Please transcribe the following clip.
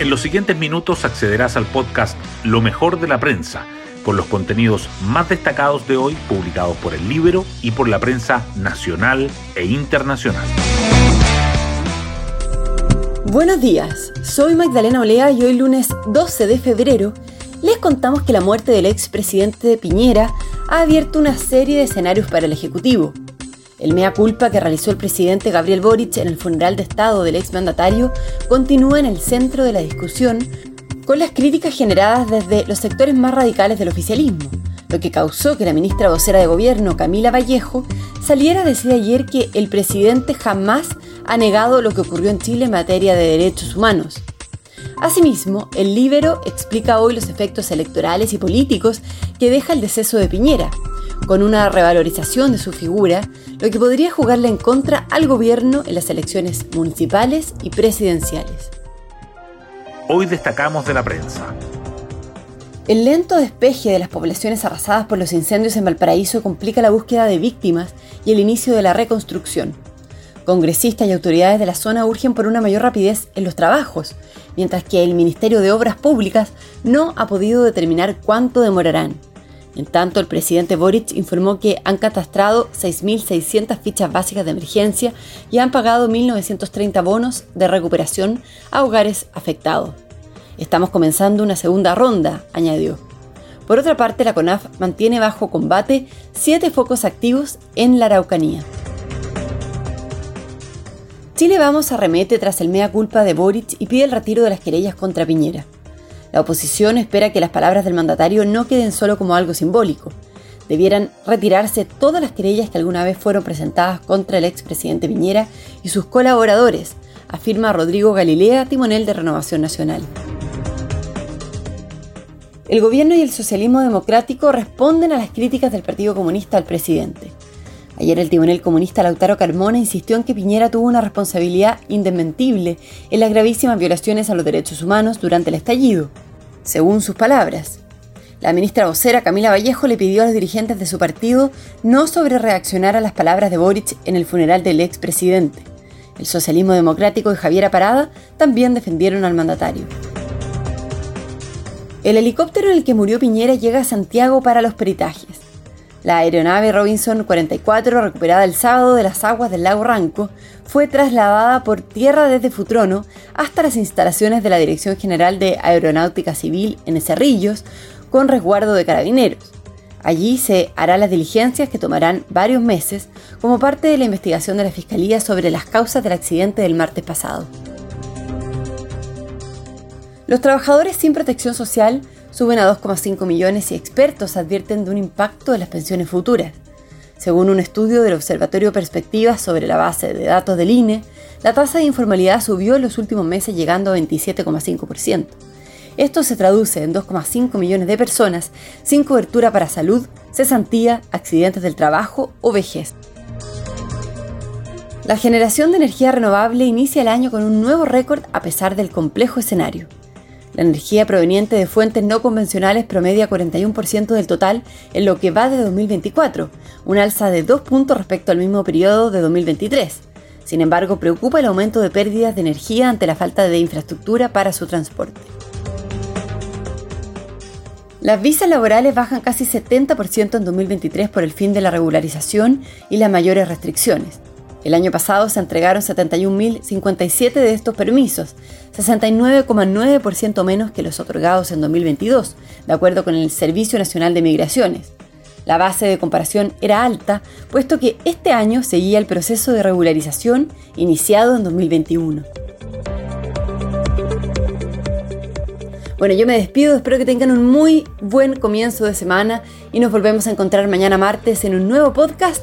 En los siguientes minutos accederás al podcast Lo mejor de la prensa, con los contenidos más destacados de hoy publicados por el libro y por la prensa nacional e internacional. Buenos días, soy Magdalena Olea y hoy lunes 12 de febrero les contamos que la muerte del expresidente de Piñera ha abierto una serie de escenarios para el Ejecutivo. El mea culpa que realizó el presidente Gabriel Boric en el funeral de Estado del exmandatario continúa en el centro de la discusión con las críticas generadas desde los sectores más radicales del oficialismo, lo que causó que la ministra vocera de gobierno, Camila Vallejo, saliera a decir ayer que el presidente jamás ha negado lo que ocurrió en Chile en materia de derechos humanos. Asimismo, el Libero explica hoy los efectos electorales y políticos que deja el deceso de Piñera, con una revalorización de su figura, lo que podría jugarle en contra al gobierno en las elecciones municipales y presidenciales. Hoy destacamos de la prensa. El lento despeje de las poblaciones arrasadas por los incendios en Valparaíso complica la búsqueda de víctimas y el inicio de la reconstrucción. Congresistas y autoridades de la zona urgen por una mayor rapidez en los trabajos, mientras que el Ministerio de Obras Públicas no ha podido determinar cuánto demorarán. En tanto, el presidente Boric informó que han catastrado 6.600 fichas básicas de emergencia y han pagado 1.930 bonos de recuperación a hogares afectados. Estamos comenzando una segunda ronda, añadió. Por otra parte, la CONAF mantiene bajo combate siete focos activos en la Araucanía. Chile Vamos arremete tras el mea culpa de Boric y pide el retiro de las querellas contra Piñera. La oposición espera que las palabras del mandatario no queden solo como algo simbólico. Debieran retirarse todas las querellas que alguna vez fueron presentadas contra el expresidente Piñera y sus colaboradores, afirma Rodrigo Galilea, timonel de Renovación Nacional. El gobierno y el socialismo democrático responden a las críticas del Partido Comunista al presidente. Ayer el tribunal comunista Lautaro Carmona insistió en que Piñera tuvo una responsabilidad indesmentible en las gravísimas violaciones a los derechos humanos durante el estallido. Según sus palabras, la ministra vocera Camila Vallejo le pidió a los dirigentes de su partido no sobrereaccionar a las palabras de Boric en el funeral del expresidente. El socialismo democrático y Javiera Parada también defendieron al mandatario. El helicóptero en el que murió Piñera llega a Santiago para los peritajes. La aeronave Robinson 44, recuperada el sábado de las aguas del lago Ranco, fue trasladada por tierra desde Futrono hasta las instalaciones de la Dirección General de Aeronáutica Civil en Cerrillos, con resguardo de carabineros. Allí se harán las diligencias que tomarán varios meses como parte de la investigación de la Fiscalía sobre las causas del accidente del martes pasado. Los trabajadores sin protección social suben a 2,5 millones y expertos advierten de un impacto en las pensiones futuras. Según un estudio del Observatorio Perspectivas sobre la base de datos del INE, la tasa de informalidad subió en los últimos meses llegando a 27,5%. Esto se traduce en 2,5 millones de personas sin cobertura para salud, cesantía, accidentes del trabajo o vejez. La generación de energía renovable inicia el año con un nuevo récord a pesar del complejo escenario. La energía proveniente de fuentes no convencionales promedia 41% del total en lo que va de 2024, un alza de 2 puntos respecto al mismo periodo de 2023. Sin embargo, preocupa el aumento de pérdidas de energía ante la falta de infraestructura para su transporte. Las visas laborales bajan casi 70% en 2023 por el fin de la regularización y las mayores restricciones. El año pasado se entregaron 71.057 de estos permisos, 69,9% menos que los otorgados en 2022, de acuerdo con el Servicio Nacional de Migraciones. La base de comparación era alta, puesto que este año seguía el proceso de regularización iniciado en 2021. Bueno, yo me despido, espero que tengan un muy buen comienzo de semana y nos volvemos a encontrar mañana martes en un nuevo podcast